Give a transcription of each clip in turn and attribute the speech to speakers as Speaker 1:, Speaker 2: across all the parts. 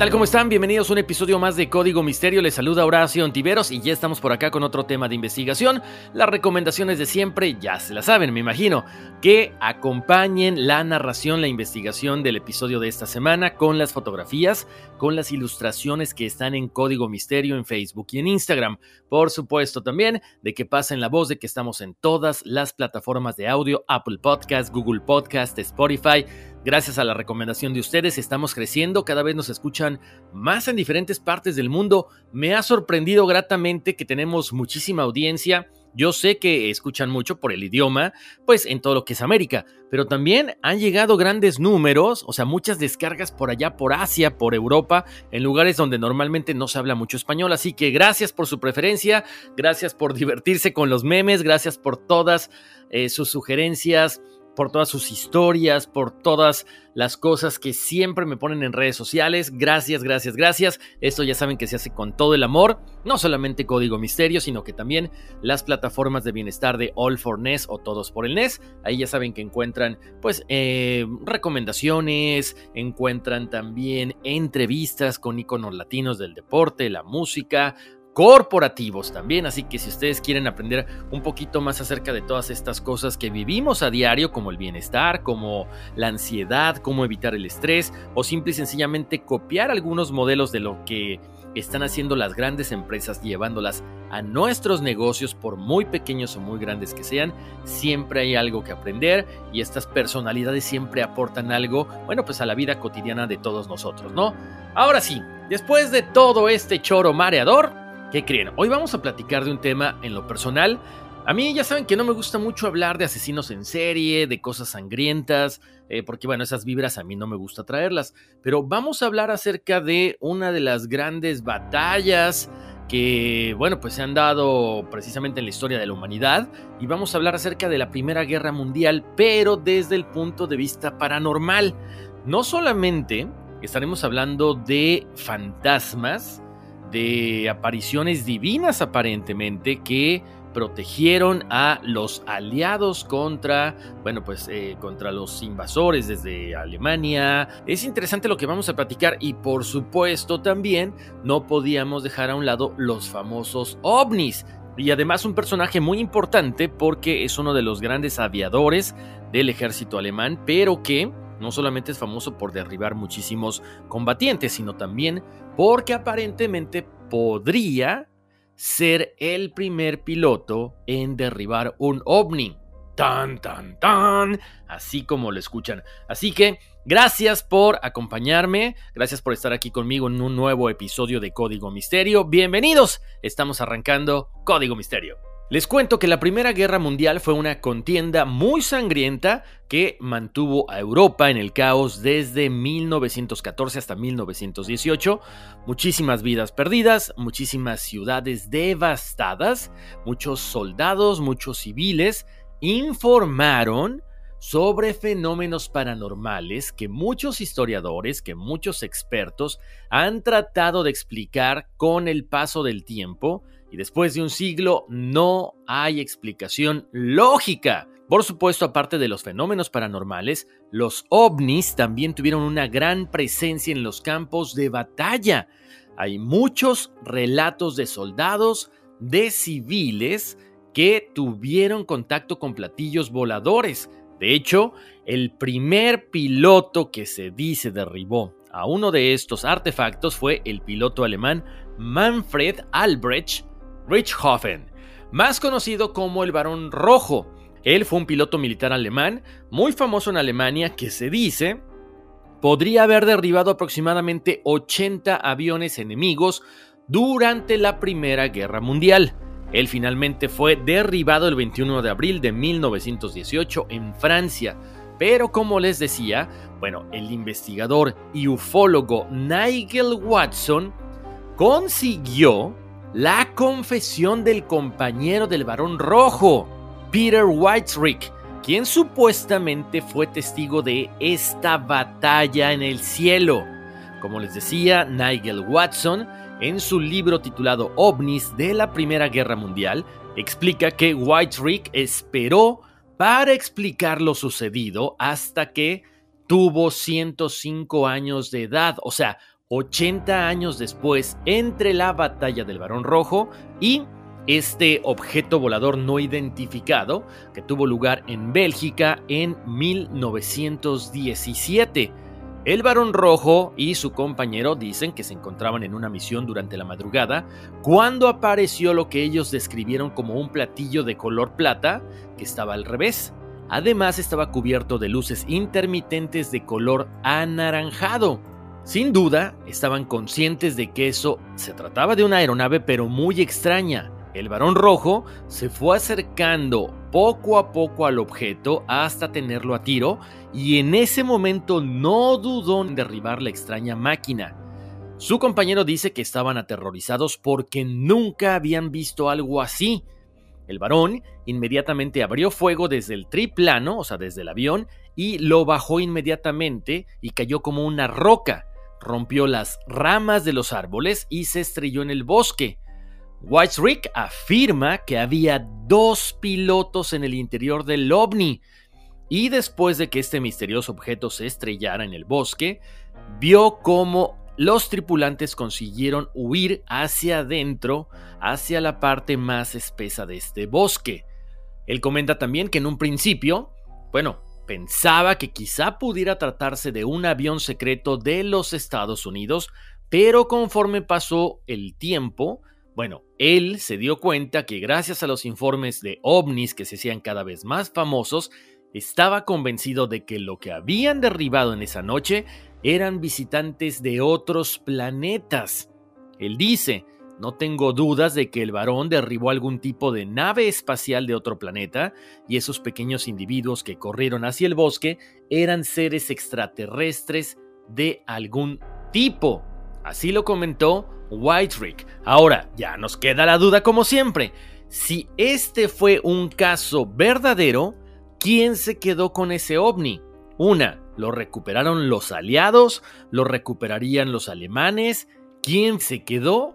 Speaker 1: Tal? ¿Cómo están? Bienvenidos a un episodio más de Código Misterio. Les saluda Horacio Antiveros y ya estamos por acá con otro tema de investigación. Las recomendaciones de siempre ya se las saben, me imagino. Que acompañen la narración, la investigación del episodio de esta semana con las fotografías, con las ilustraciones que están en Código Misterio en Facebook y en Instagram. Por supuesto también de que pasen la voz de que estamos en todas las plataformas de audio, Apple Podcast, Google Podcast, Spotify Gracias a la recomendación de ustedes estamos creciendo, cada vez nos escuchan más en diferentes partes del mundo. Me ha sorprendido gratamente que tenemos muchísima audiencia. Yo sé que escuchan mucho por el idioma, pues en todo lo que es América, pero también han llegado grandes números, o sea, muchas descargas por allá, por Asia, por Europa, en lugares donde normalmente no se habla mucho español. Así que gracias por su preferencia, gracias por divertirse con los memes, gracias por todas eh, sus sugerencias por todas sus historias, por todas las cosas que siempre me ponen en redes sociales. Gracias, gracias, gracias. Esto ya saben que se hace con todo el amor, no solamente Código Misterio, sino que también las plataformas de bienestar de All for NES o Todos por el NES. Ahí ya saben que encuentran pues eh, recomendaciones, encuentran también entrevistas con iconos latinos del deporte, la música, corporativos también, así que si ustedes quieren aprender un poquito más acerca de todas estas cosas que vivimos a diario, como el bienestar, como la ansiedad, cómo evitar el estrés, o simple y sencillamente copiar algunos modelos de lo que están haciendo las grandes empresas llevándolas a nuestros negocios, por muy pequeños o muy grandes que sean, siempre hay algo que aprender y estas personalidades siempre aportan algo, bueno, pues a la vida cotidiana de todos nosotros, ¿no? Ahora sí, después de todo este choro mareador, ¿Qué creen? Hoy vamos a platicar de un tema en lo personal. A mí ya saben que no me gusta mucho hablar de asesinos en serie, de cosas sangrientas, eh, porque bueno, esas vibras a mí no me gusta traerlas. Pero vamos a hablar acerca de una de las grandes batallas que, bueno, pues se han dado precisamente en la historia de la humanidad. Y vamos a hablar acerca de la Primera Guerra Mundial, pero desde el punto de vista paranormal. No solamente estaremos hablando de fantasmas, de apariciones divinas aparentemente que protegieron a los aliados contra, bueno, pues eh, contra los invasores desde Alemania. Es interesante lo que vamos a platicar y por supuesto también no podíamos dejar a un lado los famosos ovnis. Y además un personaje muy importante porque es uno de los grandes aviadores del ejército alemán, pero que no solamente es famoso por derribar muchísimos combatientes, sino también porque aparentemente podría ser el primer piloto en derribar un ovni. Tan, tan, tan, así como lo escuchan. Así que gracias por acompañarme, gracias por estar aquí conmigo en un nuevo episodio de Código Misterio. Bienvenidos, estamos arrancando Código Misterio. Les cuento que la Primera Guerra Mundial fue una contienda muy sangrienta que mantuvo a Europa en el caos desde 1914 hasta 1918. Muchísimas vidas perdidas, muchísimas ciudades devastadas, muchos soldados, muchos civiles informaron sobre fenómenos paranormales que muchos historiadores, que muchos expertos han tratado de explicar con el paso del tiempo y después de un siglo no hay explicación lógica. Por supuesto, aparte de los fenómenos paranormales, los ovnis también tuvieron una gran presencia en los campos de batalla. Hay muchos relatos de soldados, de civiles, que tuvieron contacto con platillos voladores, de hecho, el primer piloto que se dice derribó a uno de estos artefactos fue el piloto alemán Manfred Albrecht Richthofen, más conocido como el Barón Rojo. Él fue un piloto militar alemán muy famoso en Alemania que se dice podría haber derribado aproximadamente 80 aviones enemigos durante la Primera Guerra Mundial. Él finalmente fue derribado el 21 de abril de 1918 en Francia. Pero como les decía, bueno, el investigador y ufólogo Nigel Watson consiguió la confesión del compañero del varón rojo, Peter Whiterick, quien supuestamente fue testigo de esta batalla en el cielo. Como les decía, Nigel Watson en su libro titulado OVNIs de la Primera Guerra Mundial, explica que White esperó para explicar lo sucedido hasta que tuvo 105 años de edad, o sea, 80 años después entre la batalla del Barón Rojo y este objeto volador no identificado que tuvo lugar en Bélgica en 1917. El varón rojo y su compañero dicen que se encontraban en una misión durante la madrugada cuando apareció lo que ellos describieron como un platillo de color plata que estaba al revés. Además estaba cubierto de luces intermitentes de color anaranjado. Sin duda, estaban conscientes de que eso se trataba de una aeronave pero muy extraña. El varón rojo se fue acercando poco a poco al objeto hasta tenerlo a tiro y en ese momento no dudó en derribar la extraña máquina. Su compañero dice que estaban aterrorizados porque nunca habían visto algo así. El varón inmediatamente abrió fuego desde el triplano, o sea, desde el avión, y lo bajó inmediatamente y cayó como una roca. Rompió las ramas de los árboles y se estrelló en el bosque. Rick afirma que había dos pilotos en el interior del ovni y después de que este misterioso objeto se estrellara en el bosque, vio cómo los tripulantes consiguieron huir hacia adentro, hacia la parte más espesa de este bosque. Él comenta también que en un principio, bueno, pensaba que quizá pudiera tratarse de un avión secreto de los Estados Unidos, pero conforme pasó el tiempo, bueno, él se dio cuenta que gracias a los informes de ovnis que se hacían cada vez más famosos, estaba convencido de que lo que habían derribado en esa noche eran visitantes de otros planetas. Él dice, no tengo dudas de que el varón derribó algún tipo de nave espacial de otro planeta y esos pequeños individuos que corrieron hacia el bosque eran seres extraterrestres de algún tipo. Así lo comentó Whiterick. Ahora, ya nos queda la duda como siempre. Si este fue un caso verdadero, ¿quién se quedó con ese ovni? Una, ¿lo recuperaron los aliados? ¿Lo recuperarían los alemanes? ¿Quién se quedó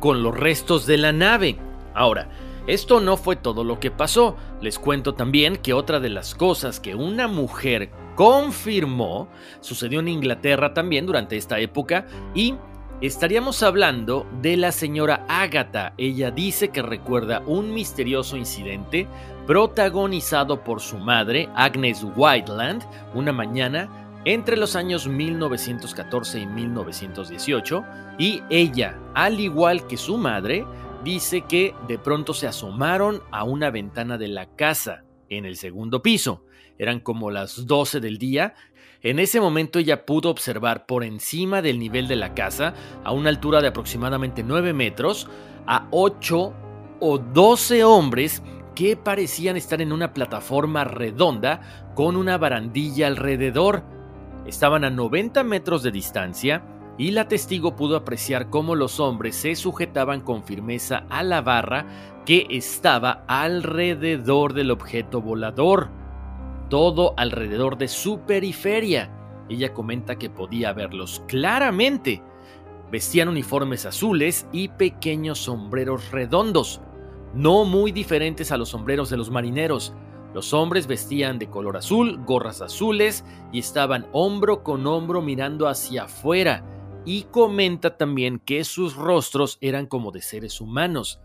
Speaker 1: con los restos de la nave? Ahora, esto no fue todo lo que pasó. Les cuento también que otra de las cosas que una mujer confirmó sucedió en Inglaterra también durante esta época y Estaríamos hablando de la señora Agatha. Ella dice que recuerda un misterioso incidente protagonizado por su madre, Agnes Whiteland, una mañana entre los años 1914 y 1918, y ella, al igual que su madre, dice que de pronto se asomaron a una ventana de la casa en el segundo piso. Eran como las 12 del día en ese momento ella pudo observar por encima del nivel de la casa, a una altura de aproximadamente 9 metros, a 8 o 12 hombres que parecían estar en una plataforma redonda con una barandilla alrededor. Estaban a 90 metros de distancia y la testigo pudo apreciar cómo los hombres se sujetaban con firmeza a la barra que estaba alrededor del objeto volador. todo alrededor de su periferia. Ella comenta que podía verlos claramente. Vestían uniformes azules y pequeños sombreros redondos, no muy diferentes a los sombreros de los marineros. Los hombres vestían de color azul, gorras azules y estaban hombro con hombro mirando hacia afuera. Y comenta también que sus rostros eran como de seres humanos.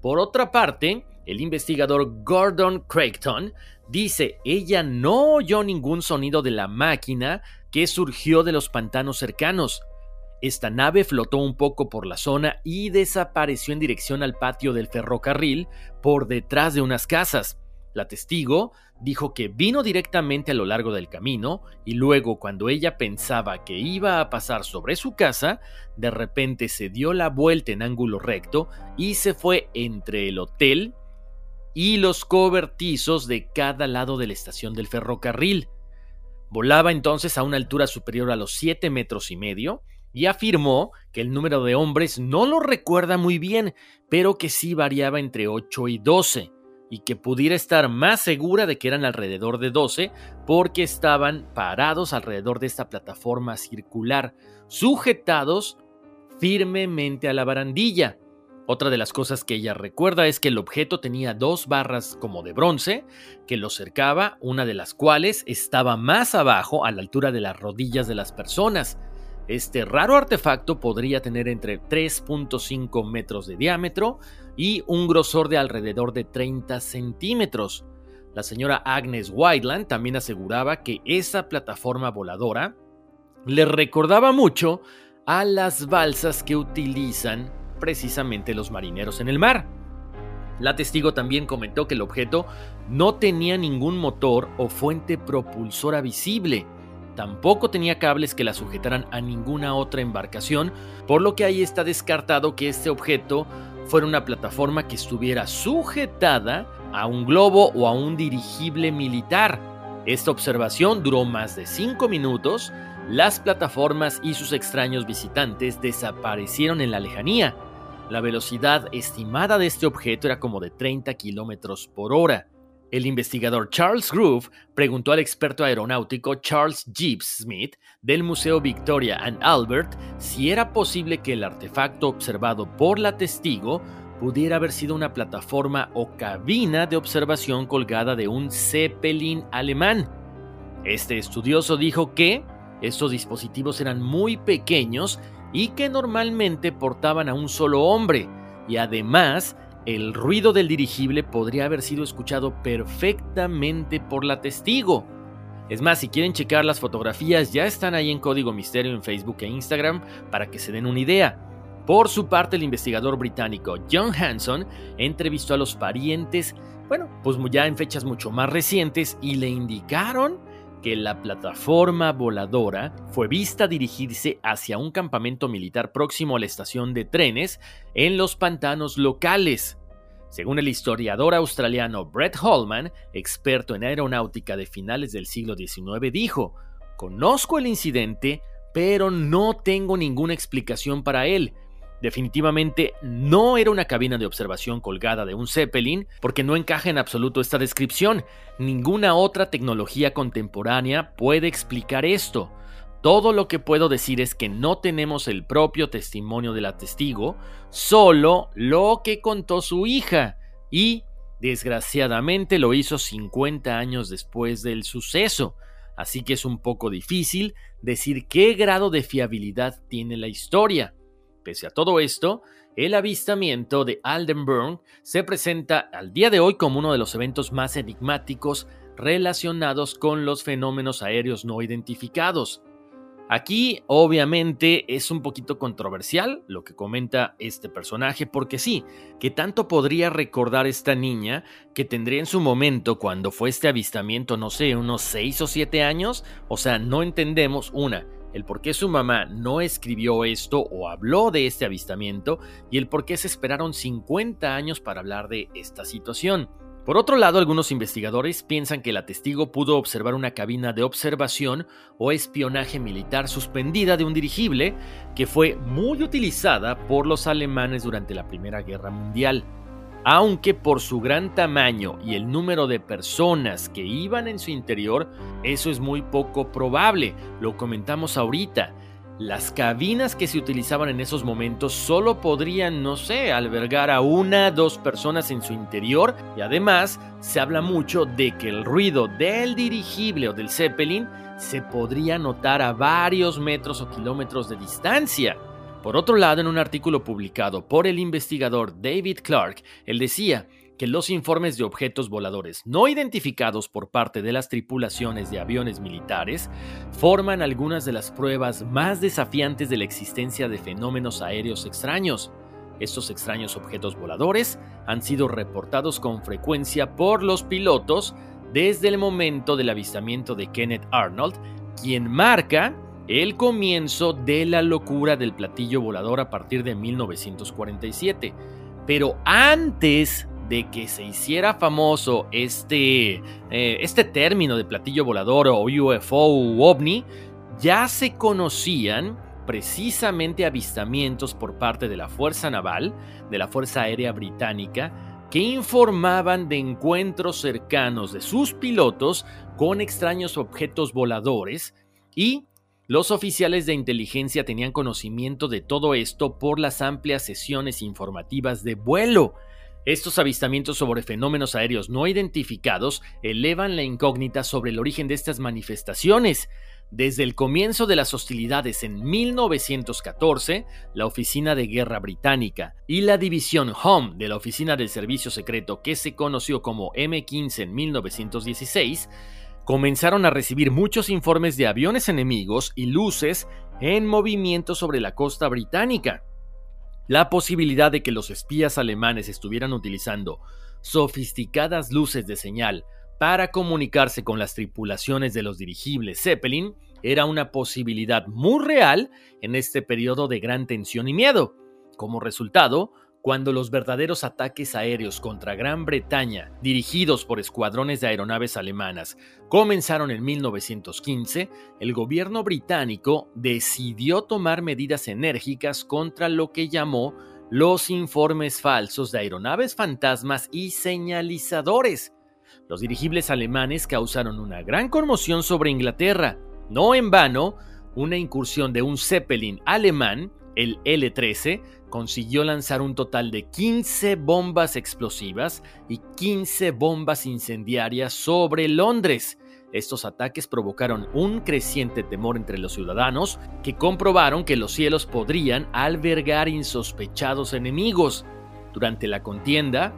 Speaker 1: Por otra parte, el investigador Gordon Creighton dice, ella no oyó ningún sonido de la máquina que surgió de los pantanos cercanos. Esta nave flotó un poco por la zona y desapareció en dirección al patio del ferrocarril por detrás de unas casas. La testigo dijo que vino directamente a lo largo del camino y luego cuando ella pensaba que iba a pasar sobre su casa, de repente se dio la vuelta en ángulo recto y se fue entre el hotel y los cobertizos de cada lado de la estación del ferrocarril. Volaba entonces a una altura superior a los 7 metros y medio y afirmó que el número de hombres no lo recuerda muy bien, pero que sí variaba entre 8 y 12 y que pudiera estar más segura de que eran alrededor de 12 porque estaban parados alrededor de esta plataforma circular, sujetados firmemente a la barandilla. Otra de las cosas que ella recuerda es que el objeto tenía dos barras como de bronce que lo cercaba, una de las cuales estaba más abajo a la altura de las rodillas de las personas. Este raro artefacto podría tener entre 3.5 metros de diámetro y un grosor de alrededor de 30 centímetros. La señora Agnes Whiteland también aseguraba que esa plataforma voladora le recordaba mucho a las balsas que utilizan precisamente los marineros en el mar. La testigo también comentó que el objeto no tenía ningún motor o fuente propulsora visible Tampoco tenía cables que la sujetaran a ninguna otra embarcación, por lo que ahí está descartado que este objeto fuera una plataforma que estuviera sujetada a un globo o a un dirigible militar. Esta observación duró más de 5 minutos, las plataformas y sus extraños visitantes desaparecieron en la lejanía. La velocidad estimada de este objeto era como de 30 kilómetros por hora. El investigador Charles Groove preguntó al experto aeronáutico Charles Gibbs Smith del Museo Victoria and Albert si era posible que el artefacto observado por la testigo pudiera haber sido una plataforma o cabina de observación colgada de un Zeppelin alemán. Este estudioso dijo que estos dispositivos eran muy pequeños y que normalmente portaban a un solo hombre, y además el ruido del dirigible podría haber sido escuchado perfectamente por la testigo. Es más, si quieren checar las fotografías, ya están ahí en Código Misterio en Facebook e Instagram para que se den una idea. Por su parte, el investigador británico John Hanson entrevistó a los parientes, bueno, pues ya en fechas mucho más recientes, y le indicaron que la plataforma voladora fue vista dirigirse hacia un campamento militar próximo a la estación de trenes en los pantanos locales. Según el historiador australiano Brett Holman, experto en aeronáutica de finales del siglo XIX, dijo, Conozco el incidente, pero no tengo ninguna explicación para él. Definitivamente no era una cabina de observación colgada de un Zeppelin, porque no encaja en absoluto esta descripción. Ninguna otra tecnología contemporánea puede explicar esto. Todo lo que puedo decir es que no tenemos el propio testimonio de la testigo, solo lo que contó su hija, y desgraciadamente lo hizo 50 años después del suceso, así que es un poco difícil decir qué grado de fiabilidad tiene la historia. Pese a todo esto, el avistamiento de Aldenburn se presenta al día de hoy como uno de los eventos más enigmáticos relacionados con los fenómenos aéreos no identificados. Aquí obviamente es un poquito controversial lo que comenta este personaje porque sí, que tanto podría recordar esta niña que tendría en su momento cuando fue este avistamiento, no sé, unos 6 o 7 años, o sea, no entendemos una, el por qué su mamá no escribió esto o habló de este avistamiento y el por qué se esperaron 50 años para hablar de esta situación. Por otro lado, algunos investigadores piensan que la testigo pudo observar una cabina de observación o espionaje militar suspendida de un dirigible que fue muy utilizada por los alemanes durante la Primera Guerra Mundial. aunque por su gran tamaño y el número de personas que iban en su interior, eso es muy poco probable, lo comentamos ahorita. Las cabinas que se utilizaban en esos momentos solo podrían, no sé, albergar a una, dos personas en su interior y además se habla mucho de que el ruido del dirigible o del Zeppelin se podría notar a varios metros o kilómetros de distancia. Por otro lado, en un artículo publicado por el investigador David Clark, él decía que los informes de objetos voladores no identificados por parte de las tripulaciones de aviones militares forman algunas de las pruebas más desafiantes de la existencia de fenómenos aéreos extraños. Estos extraños objetos voladores han sido reportados con frecuencia por los pilotos desde el momento del avistamiento de Kenneth Arnold, quien marca el comienzo de la locura del platillo volador a partir de 1947. Pero antes de que se hiciera famoso este, eh, este término de platillo volador o UFO u ovni, ya se conocían precisamente avistamientos por parte de la Fuerza Naval, de la Fuerza Aérea Británica, que informaban de encuentros cercanos de sus pilotos con extraños objetos voladores y los oficiales de inteligencia tenían conocimiento de todo esto por las amplias sesiones informativas de vuelo. Estos avistamientos sobre fenómenos aéreos no identificados elevan la incógnita sobre el origen de estas manifestaciones. Desde el comienzo de las hostilidades en 1914, la Oficina de Guerra Británica y la División Home de la Oficina del Servicio Secreto, que se conoció como M15 en 1916, comenzaron a recibir muchos informes de aviones enemigos y luces en movimiento sobre la costa británica. La posibilidad de que los espías alemanes estuvieran utilizando sofisticadas luces de señal para comunicarse con las tripulaciones de los dirigibles Zeppelin era una posibilidad muy real en este periodo de gran tensión y miedo. Como resultado, cuando los verdaderos ataques aéreos contra Gran Bretaña, dirigidos por escuadrones de aeronaves alemanas, comenzaron en 1915, el gobierno británico decidió tomar medidas enérgicas contra lo que llamó los informes falsos de aeronaves fantasmas y señalizadores. Los dirigibles alemanes causaron una gran conmoción sobre Inglaterra. No en vano, una incursión de un Zeppelin alemán, el L-13, consiguió lanzar un total de 15 bombas explosivas y 15 bombas incendiarias sobre Londres. Estos ataques provocaron un creciente temor entre los ciudadanos que comprobaron que los cielos podrían albergar insospechados enemigos. Durante la contienda,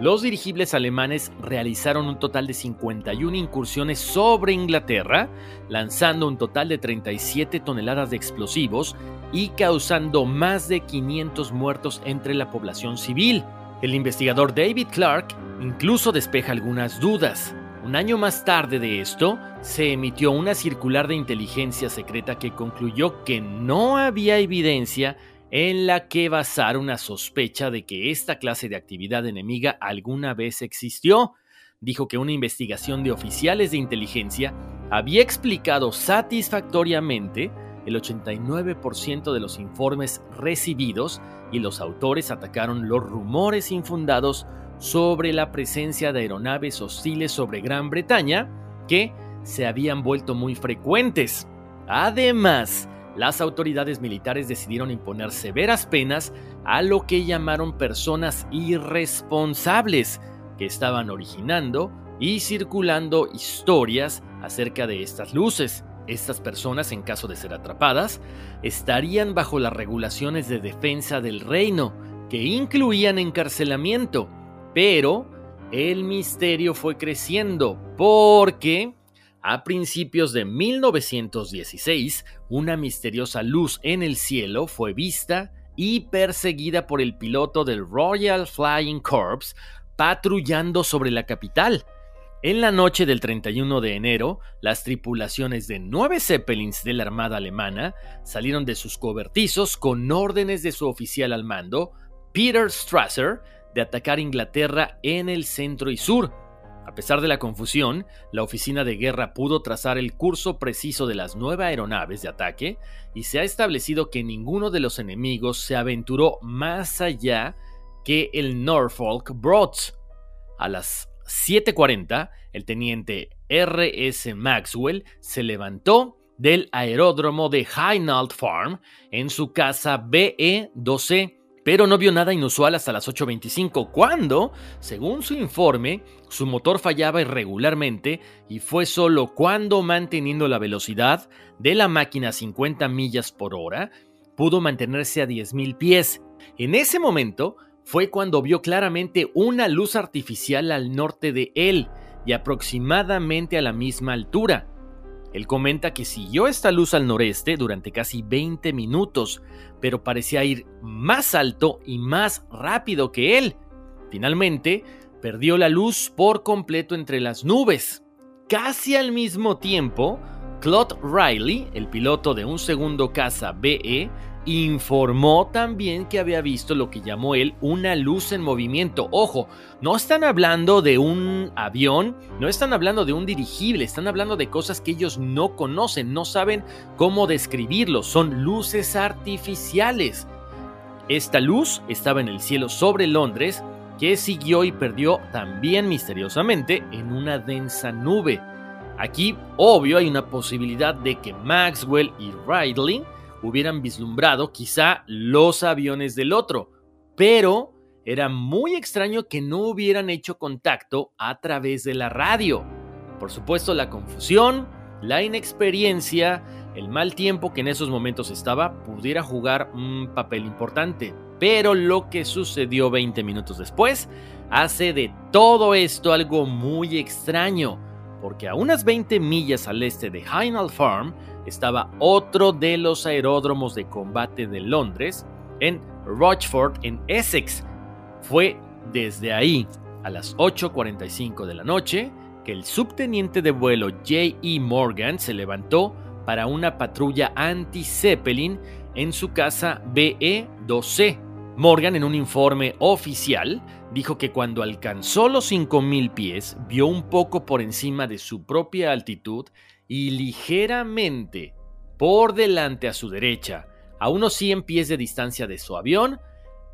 Speaker 1: los dirigibles alemanes realizaron un total de 51 incursiones sobre Inglaterra, lanzando un total de 37 toneladas de explosivos y causando más de 500 muertos entre la población civil. El investigador David Clark incluso despeja algunas dudas. Un año más tarde de esto, se emitió una circular de inteligencia secreta que concluyó que no había evidencia en la que basar una sospecha de que esta clase de actividad enemiga alguna vez existió. Dijo que una investigación de oficiales de inteligencia había explicado satisfactoriamente el 89% de los informes recibidos y los autores atacaron los rumores infundados sobre la presencia de aeronaves hostiles sobre Gran Bretaña que se habían vuelto muy frecuentes. Además, las autoridades militares decidieron imponer severas penas a lo que llamaron personas irresponsables que estaban originando y circulando historias acerca de estas luces. Estas personas, en caso de ser atrapadas, estarían bajo las regulaciones de defensa del reino, que incluían encarcelamiento. Pero el misterio fue creciendo porque a principios de 1916, una misteriosa luz en el cielo fue vista y perseguida por el piloto del Royal Flying Corps patrullando sobre la capital. En la noche del 31 de enero, las tripulaciones de nueve Zeppelins de la Armada Alemana salieron de sus cobertizos con órdenes de su oficial al mando, Peter Strasser, de atacar Inglaterra en el centro y sur. A pesar de la confusión, la oficina de guerra pudo trazar el curso preciso de las nueve aeronaves de ataque y se ha establecido que ninguno de los enemigos se aventuró más allá que el Norfolk Broads. A las 7:40, el teniente R.S. Maxwell se levantó del aeródromo de Hainault Farm en su casa BE-12, pero no vio nada inusual hasta las 8.25, cuando, según su informe, su motor fallaba irregularmente y fue solo cuando manteniendo la velocidad de la máquina a 50 millas por hora, pudo mantenerse a 10.000 pies. En ese momento fue cuando vio claramente una luz artificial al norte de él y aproximadamente a la misma altura. Él comenta que siguió esta luz al noreste durante casi 20 minutos, pero parecía ir más alto y más rápido que él. Finalmente, perdió la luz por completo entre las nubes. Casi al mismo tiempo, Claude Riley, el piloto de un segundo caza BE, informó también que había visto lo que llamó él una luz en movimiento. Ojo, no están hablando de un avión, no están hablando de un dirigible, están hablando de cosas que ellos no conocen, no saben cómo describirlo, son luces artificiales. Esta luz estaba en el cielo sobre Londres, que siguió y perdió también misteriosamente en una densa nube. Aquí, obvio, hay una posibilidad de que Maxwell y Ridley hubieran vislumbrado quizá los aviones del otro, pero era muy extraño que no hubieran hecho contacto a través de la radio. Por supuesto, la confusión, la inexperiencia, el mal tiempo que en esos momentos estaba pudiera jugar un papel importante. Pero lo que sucedió 20 minutos después hace de todo esto algo muy extraño, porque a unas 20 millas al este de Hainault Farm, estaba otro de los aeródromos de combate de Londres, en Rochford, en Essex. Fue desde ahí, a las 8.45 de la noche, que el subteniente de vuelo J.E. Morgan se levantó para una patrulla anti-Zeppelin en su casa BE-12. Morgan, en un informe oficial, dijo que cuando alcanzó los 5.000 pies, vio un poco por encima de su propia altitud y ligeramente por delante a su derecha, a unos 100 pies de distancia de su avión,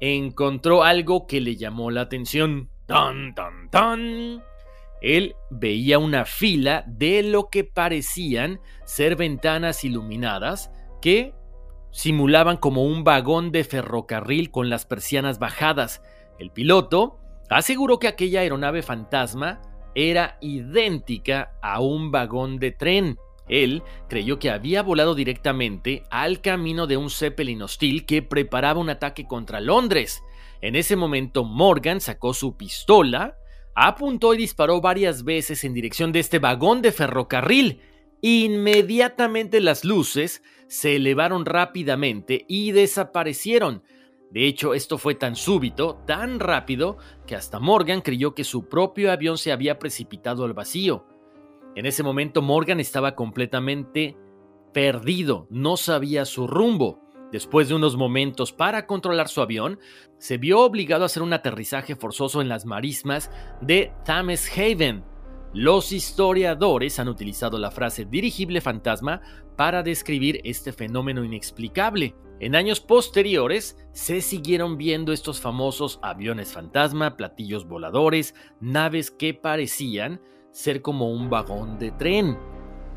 Speaker 1: encontró algo que le llamó la atención. ¡Tan, tan, tan! Él veía una fila de lo que parecían ser ventanas iluminadas que simulaban como un vagón de ferrocarril con las persianas bajadas. El piloto aseguró que aquella aeronave fantasma era idéntica a un vagón de tren. Él creyó que había volado directamente al camino de un Zeppelin hostil que preparaba un ataque contra Londres. En ese momento Morgan sacó su pistola, apuntó y disparó varias veces en dirección de este vagón de ferrocarril. Inmediatamente las luces se elevaron rápidamente y desaparecieron. De hecho, esto fue tan súbito, tan rápido, que hasta Morgan creyó que su propio avión se había precipitado al vacío. En ese momento Morgan estaba completamente perdido, no sabía su rumbo. Después de unos momentos para controlar su avión, se vio obligado a hacer un aterrizaje forzoso en las marismas de Thames Haven. Los historiadores han utilizado la frase dirigible fantasma para describir este fenómeno inexplicable. En años posteriores se siguieron viendo estos famosos aviones fantasma, platillos voladores, naves que parecían ser como un vagón de tren.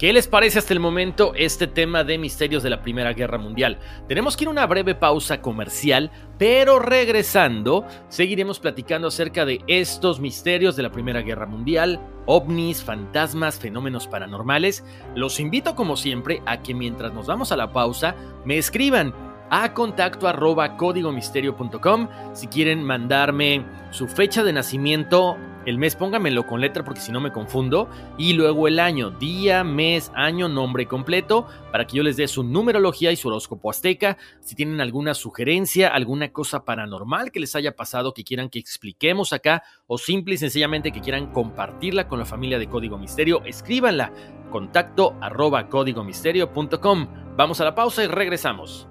Speaker 1: ¿Qué les parece hasta el momento este tema de misterios de la Primera Guerra Mundial? Tenemos que ir a una breve pausa comercial, pero regresando seguiremos platicando acerca de estos misterios de la Primera Guerra Mundial, ovnis, fantasmas, fenómenos paranormales. Los invito como siempre a que mientras nos vamos a la pausa me escriban a contacto arroba códigomisterio.com. Si quieren mandarme su fecha de nacimiento, el mes póngamelo con letra porque si no me confundo. Y luego el año, día, mes, año, nombre completo, para que yo les dé su numerología y su horóscopo azteca. Si tienen alguna sugerencia, alguna cosa paranormal que les haya pasado que quieran que expliquemos acá, o simple y sencillamente que quieran compartirla con la familia de Código Misterio, escríbanla. Contacto arroba códigomisterio.com. Vamos a la pausa y regresamos.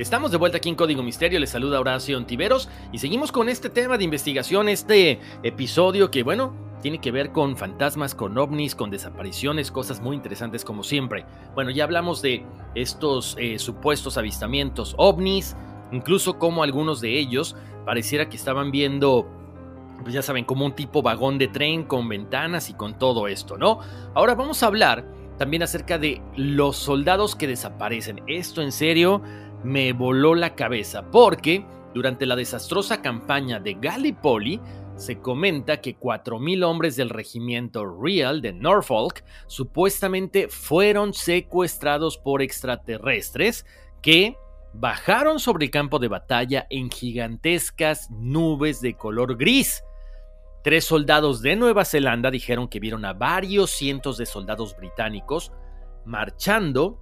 Speaker 1: Estamos de vuelta aquí en Código Misterio, les saluda Horacio Ontiveros y seguimos con este tema de investigación, este episodio que, bueno, tiene que ver con fantasmas, con ovnis, con desapariciones, cosas muy interesantes como siempre. Bueno, ya hablamos de estos eh, supuestos avistamientos ovnis, incluso como algunos de ellos pareciera que estaban viendo pues ya saben, como un tipo vagón de tren con ventanas y con todo esto, ¿no? Ahora vamos a hablar también acerca de los soldados que desaparecen. Esto en serio me voló la cabeza porque durante la desastrosa campaña de Gallipoli se comenta que 4.000 hombres del regimiento Real de Norfolk supuestamente fueron secuestrados por extraterrestres que bajaron sobre el campo de batalla en gigantescas nubes de color gris. Tres soldados de Nueva Zelanda dijeron que vieron a varios cientos de soldados británicos marchando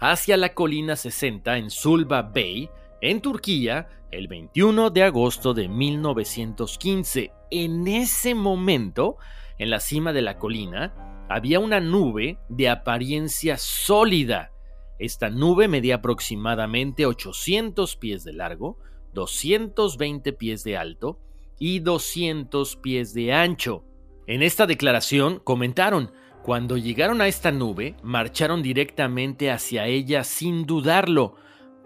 Speaker 1: hacia la colina 60 en Sulba Bay, en Turquía, el 21 de agosto de 1915. En ese momento, en la cima de la colina, había una nube de apariencia sólida. Esta nube medía aproximadamente 800 pies de largo, 220 pies de alto y 200 pies de ancho. En esta declaración comentaron, cuando llegaron a esta nube, marcharon directamente hacia ella sin dudarlo,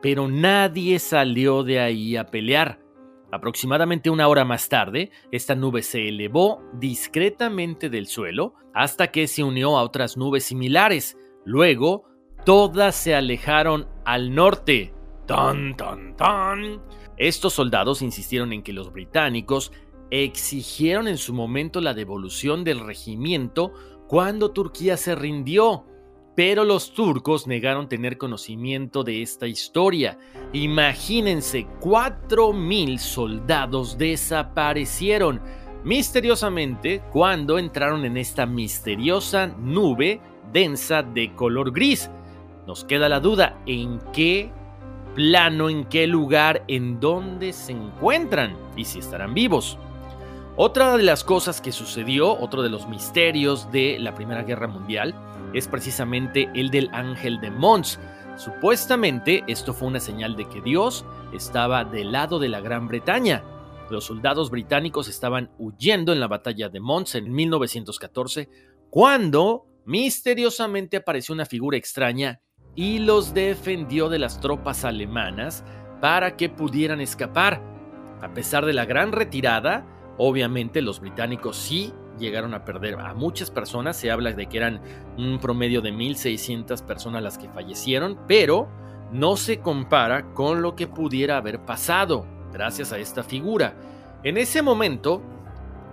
Speaker 1: pero nadie salió de ahí a pelear. Aproximadamente una hora más tarde, esta nube se elevó discretamente del suelo hasta que se unió a otras nubes similares. Luego, todas se alejaron al norte. ¡Tan, tan, tan! Estos soldados insistieron en que los británicos exigieron en su momento la devolución del regimiento cuando Turquía se rindió, pero los turcos negaron tener conocimiento de esta historia. Imagínense, 4.000 soldados desaparecieron misteriosamente cuando entraron en esta misteriosa nube densa de color gris. Nos queda la duda en qué plano, en qué lugar, en dónde se encuentran y si estarán vivos. Otra de las cosas que sucedió, otro de los misterios de la Primera Guerra Mundial, es precisamente el del ángel de Mons. Supuestamente esto fue una señal de que Dios estaba del lado de la Gran Bretaña. Los soldados británicos estaban huyendo en la batalla de Mons en 1914, cuando misteriosamente apareció una figura extraña y los defendió de las tropas alemanas para que pudieran escapar. A pesar de la gran retirada, Obviamente los británicos sí llegaron a perder a muchas personas, se habla de que eran un promedio de 1.600 personas las que fallecieron, pero no se compara con lo que pudiera haber pasado gracias a esta figura. En ese momento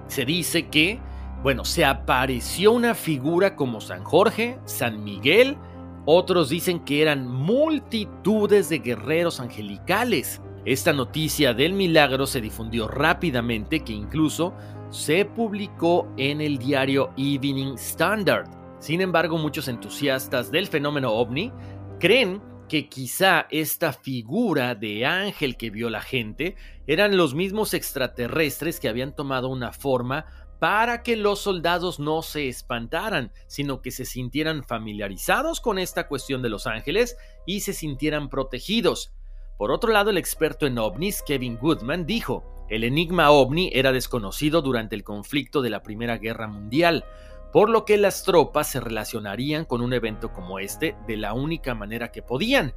Speaker 1: se dice que, bueno, se apareció una figura como San Jorge, San Miguel, otros dicen que eran multitudes de guerreros angelicales. Esta noticia del milagro se difundió rápidamente que incluso se publicó en el diario Evening Standard. Sin embargo, muchos entusiastas del fenómeno ovni creen que quizá esta figura de ángel que vio la gente eran los mismos extraterrestres que habían tomado una forma para que los soldados no se espantaran, sino que se sintieran familiarizados con esta cuestión de los ángeles y se sintieran protegidos. Por otro lado, el experto en ovnis, Kevin Goodman, dijo, el enigma ovni era desconocido durante el conflicto de la Primera Guerra Mundial, por lo que las tropas se relacionarían con un evento como este de la única manera que podían,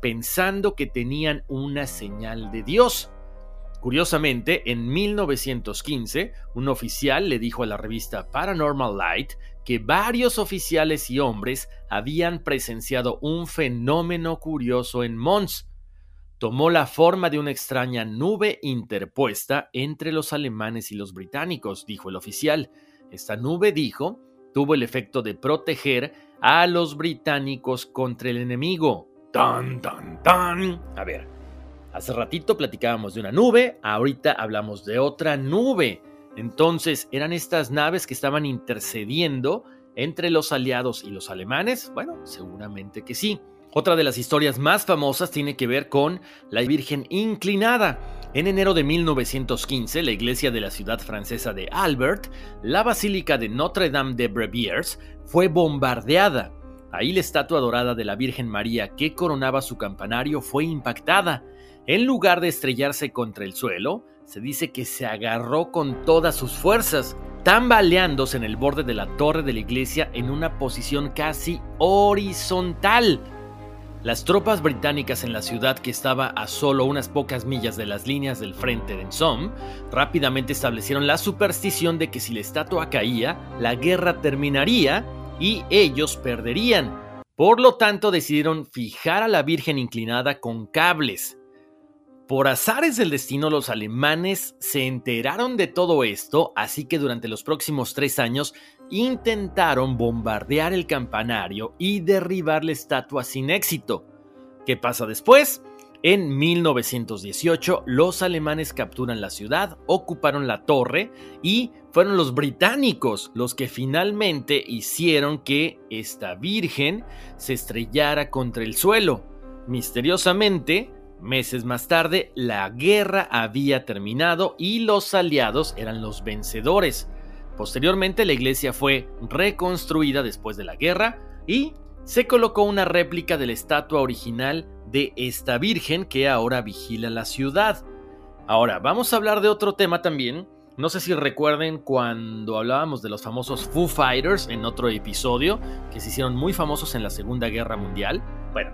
Speaker 1: pensando que tenían una señal de Dios. Curiosamente, en 1915, un oficial le dijo a la revista Paranormal Light que varios oficiales y hombres habían presenciado un fenómeno curioso en Mons, tomó la forma de una extraña nube interpuesta entre los alemanes y los británicos, dijo el oficial. Esta nube, dijo, tuvo el efecto de proteger a los británicos contra el enemigo. ¡Tan, tan, tan! A ver, hace ratito platicábamos de una nube, ahorita hablamos de otra nube. Entonces, ¿eran estas naves que estaban intercediendo entre los aliados y los alemanes? Bueno, seguramente que sí. Otra de las historias más famosas tiene que ver con la Virgen Inclinada. En enero de 1915, la iglesia de la ciudad francesa de Albert, la Basílica de Notre Dame de Breviers, fue bombardeada. Ahí la estatua dorada de la Virgen María que coronaba su campanario fue impactada. En lugar de estrellarse contra el suelo, se dice que se agarró con todas sus fuerzas, tambaleándose en el borde de la torre de la iglesia en una posición casi horizontal. Las tropas británicas en la ciudad, que estaba a solo unas pocas millas de las líneas del frente de Somme, rápidamente establecieron la superstición de que si la estatua caía, la guerra terminaría y ellos perderían. Por lo tanto, decidieron fijar a la Virgen inclinada con cables. Por azares del destino, los alemanes se enteraron de todo esto, así que durante los próximos tres años intentaron bombardear el campanario y derribar la estatua sin éxito. ¿Qué pasa después? En 1918 los alemanes capturan la ciudad, ocuparon la torre y fueron los británicos los que finalmente hicieron que esta virgen se estrellara contra el suelo. Misteriosamente, meses más tarde, la guerra había terminado y los aliados eran los vencedores. Posteriormente la iglesia fue reconstruida después de la guerra y se colocó una réplica de la estatua original de esta Virgen que ahora vigila la ciudad. Ahora, vamos a hablar de otro tema también. No sé si recuerden cuando hablábamos de los famosos Foo Fighters en otro episodio, que se hicieron muy famosos en la Segunda Guerra Mundial. Bueno,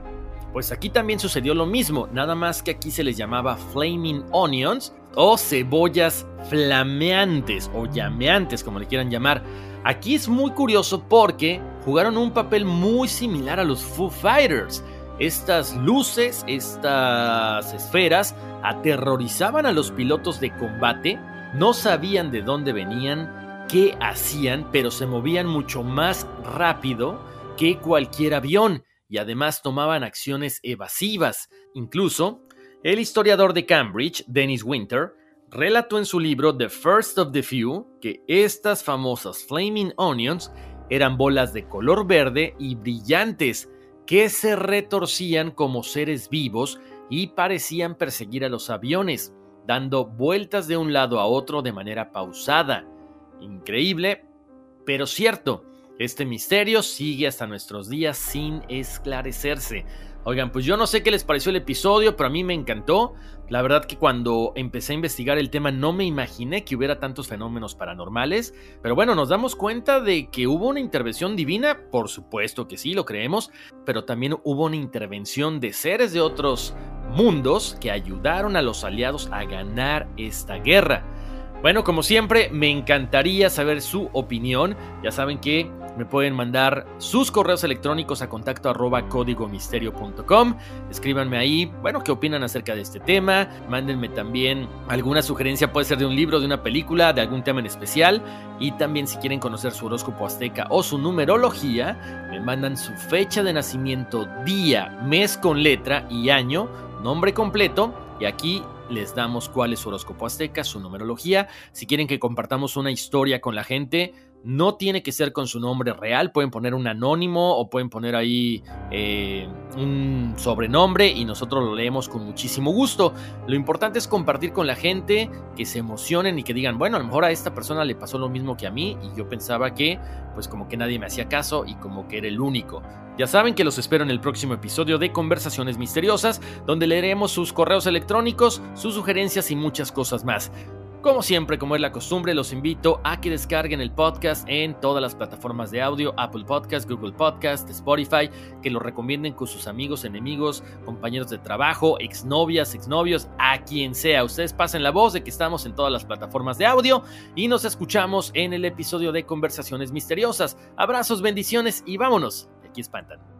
Speaker 1: pues aquí también sucedió lo mismo, nada más que aquí se les llamaba Flaming Onions o cebollas flameantes o llameantes, como le quieran llamar. Aquí es muy curioso porque jugaron un papel muy similar a los Foo Fighters. Estas luces, estas esferas, aterrorizaban a los pilotos de combate, no sabían de dónde venían, qué hacían, pero se movían mucho más rápido que cualquier avión y además tomaban acciones evasivas. Incluso, el historiador de Cambridge, Dennis Winter, relató en su libro The First of the Few que estas famosas Flaming Onions eran bolas de color verde y brillantes que se retorcían como seres vivos y parecían perseguir a los aviones, dando vueltas de un lado a otro de manera pausada. Increíble, pero cierto. Este misterio sigue hasta nuestros días sin esclarecerse. Oigan, pues yo no sé qué les pareció el episodio, pero a mí me encantó. La verdad que cuando empecé a investigar el tema no me imaginé que hubiera tantos fenómenos paranormales. Pero bueno, nos damos cuenta de que hubo una intervención divina, por supuesto que sí, lo creemos, pero también hubo una intervención de seres de otros mundos que ayudaron a los aliados a ganar esta guerra. Bueno, como siempre, me encantaría saber su opinión. Ya saben que me pueden mandar sus correos electrónicos a contacto arroba. Escríbanme ahí, bueno, qué opinan acerca de este tema. Mándenme también alguna sugerencia, puede ser de un libro, de una película, de algún tema en especial. Y también si quieren conocer su horóscopo azteca o su numerología, me mandan su fecha de nacimiento, día, mes con letra y año, nombre completo. Y aquí les damos cuál es su horóscopo azteca, su numerología. Si quieren que compartamos una historia con la gente, no tiene que ser con su nombre real, pueden poner un anónimo o pueden poner ahí eh, un sobrenombre y nosotros lo leemos con muchísimo gusto. Lo importante es compartir con la gente, que se emocionen y que digan, bueno, a lo mejor a esta persona le pasó lo mismo que a mí y yo pensaba que pues como que nadie me hacía caso y como que era el único. Ya saben que los espero en el próximo episodio de Conversaciones Misteriosas, donde leeremos sus correos electrónicos, sus sugerencias y muchas cosas más. Como siempre, como es la costumbre, los invito a que descarguen el podcast en todas las plataformas de audio, Apple Podcast, Google Podcast, Spotify, que lo recomienden con sus amigos, enemigos, compañeros de trabajo, exnovias, exnovios, a quien sea. Ustedes pasen la voz de que estamos en todas las plataformas de audio y nos escuchamos en el episodio de Conversaciones Misteriosas. Abrazos, bendiciones y vámonos. Aquí espantan.